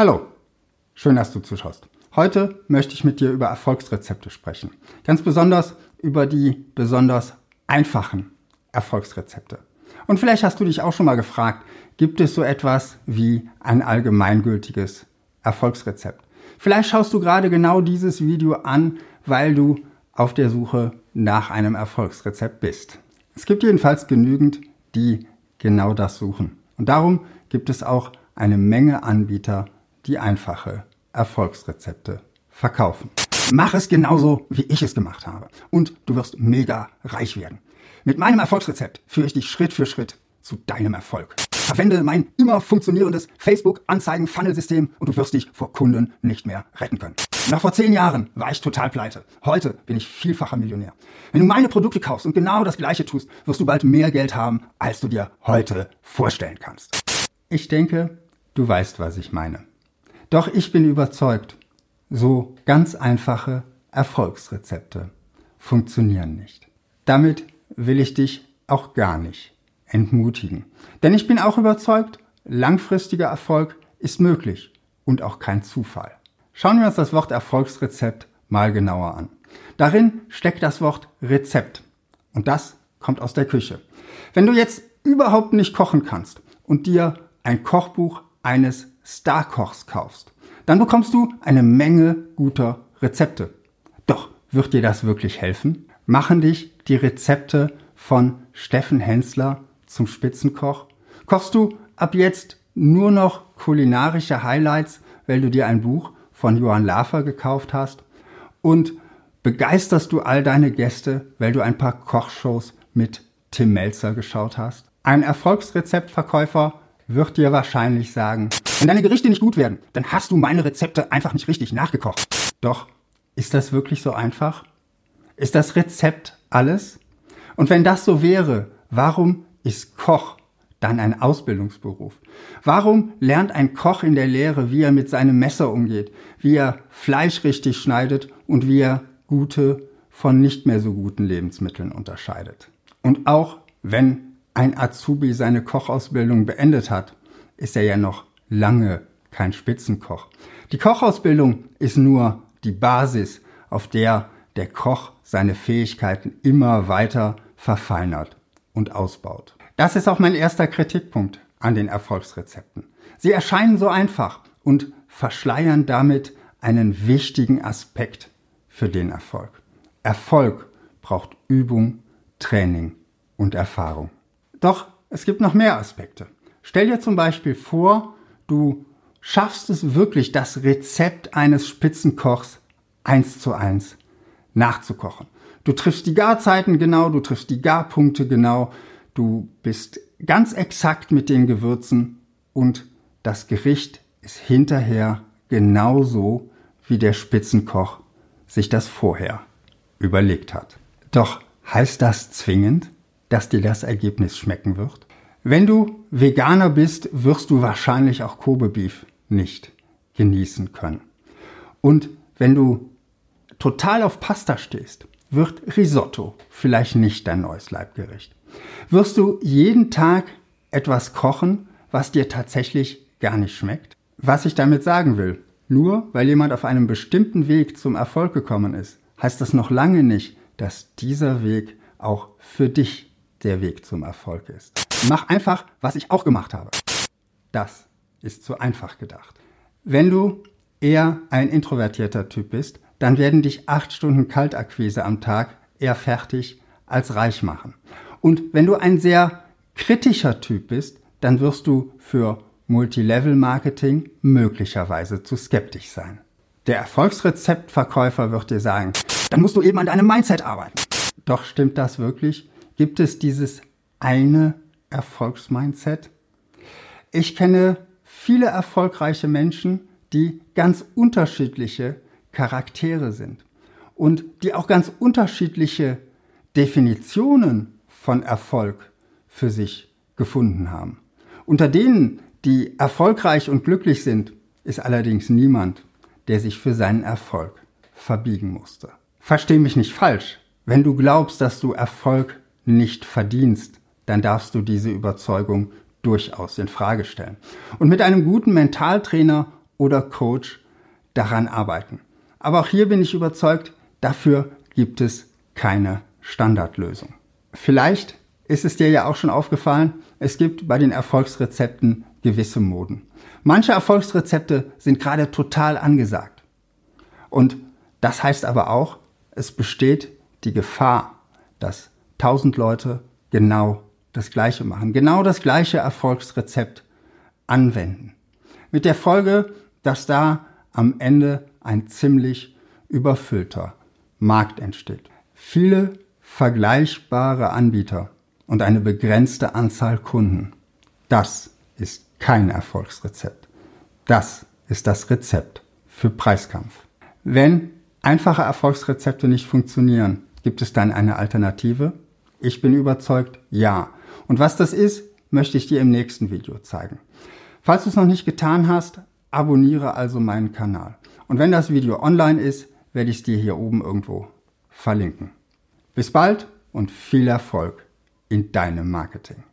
Hallo, schön, dass du zuschaust. Heute möchte ich mit dir über Erfolgsrezepte sprechen. Ganz besonders über die besonders einfachen Erfolgsrezepte. Und vielleicht hast du dich auch schon mal gefragt, gibt es so etwas wie ein allgemeingültiges Erfolgsrezept? Vielleicht schaust du gerade genau dieses Video an, weil du auf der Suche nach einem Erfolgsrezept bist. Es gibt jedenfalls genügend, die genau das suchen. Und darum gibt es auch eine Menge Anbieter, die einfache Erfolgsrezepte verkaufen. Mach es genauso, wie ich es gemacht habe. Und du wirst mega reich werden. Mit meinem Erfolgsrezept führe ich dich Schritt für Schritt zu deinem Erfolg. Verwende mein immer funktionierendes Facebook-Anzeigen-Funnel-System und du wirst dich vor Kunden nicht mehr retten können. Noch vor zehn Jahren war ich total pleite. Heute bin ich vielfacher Millionär. Wenn du meine Produkte kaufst und genau das Gleiche tust, wirst du bald mehr Geld haben, als du dir heute vorstellen kannst. Ich denke, du weißt, was ich meine. Doch ich bin überzeugt, so ganz einfache Erfolgsrezepte funktionieren nicht. Damit will ich dich auch gar nicht entmutigen. Denn ich bin auch überzeugt, langfristiger Erfolg ist möglich und auch kein Zufall. Schauen wir uns das Wort Erfolgsrezept mal genauer an. Darin steckt das Wort Rezept und das kommt aus der Küche. Wenn du jetzt überhaupt nicht kochen kannst und dir ein Kochbuch eines Starkochs kaufst, dann bekommst du eine Menge guter Rezepte. Doch wird dir das wirklich helfen? Machen dich die Rezepte von Steffen Hensler zum Spitzenkoch? Kochst du ab jetzt nur noch kulinarische Highlights, weil du dir ein Buch von Johann Lafer gekauft hast? Und begeisterst du all deine Gäste, weil du ein paar Kochshows mit Tim Melzer geschaut hast? Ein Erfolgsrezeptverkäufer wird dir wahrscheinlich sagen, wenn deine Gerichte nicht gut werden, dann hast du meine Rezepte einfach nicht richtig nachgekocht. Doch, ist das wirklich so einfach? Ist das Rezept alles? Und wenn das so wäre, warum ist Koch dann ein Ausbildungsberuf? Warum lernt ein Koch in der Lehre, wie er mit seinem Messer umgeht, wie er Fleisch richtig schneidet und wie er gute von nicht mehr so guten Lebensmitteln unterscheidet? Und auch wenn ein Azubi seine Kochausbildung beendet hat, ist er ja noch lange kein Spitzenkoch. Die Kochausbildung ist nur die Basis, auf der der Koch seine Fähigkeiten immer weiter verfeinert und ausbaut. Das ist auch mein erster Kritikpunkt an den Erfolgsrezepten. Sie erscheinen so einfach und verschleiern damit einen wichtigen Aspekt für den Erfolg. Erfolg braucht Übung, Training und Erfahrung. Doch es gibt noch mehr Aspekte. Stell dir zum Beispiel vor, du schaffst es wirklich, das Rezept eines Spitzenkochs eins zu eins nachzukochen. Du triffst die Garzeiten genau, du triffst die Garpunkte genau, du bist ganz exakt mit den Gewürzen und das Gericht ist hinterher genauso, wie der Spitzenkoch sich das vorher überlegt hat. Doch heißt das zwingend, dass dir das Ergebnis schmecken wird? Wenn du Veganer bist, wirst du wahrscheinlich auch Kobe Beef nicht genießen können. Und wenn du total auf Pasta stehst, wird Risotto vielleicht nicht dein neues Leibgericht. Wirst du jeden Tag etwas kochen, was dir tatsächlich gar nicht schmeckt? Was ich damit sagen will, nur weil jemand auf einem bestimmten Weg zum Erfolg gekommen ist, heißt das noch lange nicht, dass dieser Weg auch für dich der Weg zum Erfolg ist. Mach einfach, was ich auch gemacht habe. Das ist zu einfach gedacht. Wenn du eher ein introvertierter Typ bist, dann werden dich acht Stunden Kaltakquise am Tag eher fertig als reich machen. Und wenn du ein sehr kritischer Typ bist, dann wirst du für Multilevel-Marketing möglicherweise zu skeptisch sein. Der Erfolgsrezeptverkäufer wird dir sagen, dann musst du eben an deinem Mindset arbeiten. Doch stimmt das wirklich? Gibt es dieses eine Erfolgsmindset? Ich kenne viele erfolgreiche Menschen, die ganz unterschiedliche Charaktere sind und die auch ganz unterschiedliche Definitionen von Erfolg für sich gefunden haben. Unter denen, die erfolgreich und glücklich sind, ist allerdings niemand, der sich für seinen Erfolg verbiegen musste. Versteh mich nicht falsch. Wenn du glaubst, dass du Erfolg nicht verdienst, dann darfst du diese Überzeugung durchaus in Frage stellen. Und mit einem guten Mentaltrainer oder Coach daran arbeiten. Aber auch hier bin ich überzeugt, dafür gibt es keine Standardlösung. Vielleicht ist es dir ja auch schon aufgefallen, es gibt bei den Erfolgsrezepten gewisse Moden. Manche Erfolgsrezepte sind gerade total angesagt. Und das heißt aber auch, es besteht die Gefahr, dass tausend Leute genau das Gleiche machen, genau das gleiche Erfolgsrezept anwenden. Mit der Folge, dass da am Ende ein ziemlich überfüllter Markt entsteht. Viele vergleichbare Anbieter und eine begrenzte Anzahl Kunden. Das ist kein Erfolgsrezept. Das ist das Rezept für Preiskampf. Wenn einfache Erfolgsrezepte nicht funktionieren, gibt es dann eine Alternative? Ich bin überzeugt, ja. Und was das ist, möchte ich dir im nächsten Video zeigen. Falls du es noch nicht getan hast, abonniere also meinen Kanal. Und wenn das Video online ist, werde ich es dir hier oben irgendwo verlinken. Bis bald und viel Erfolg in deinem Marketing.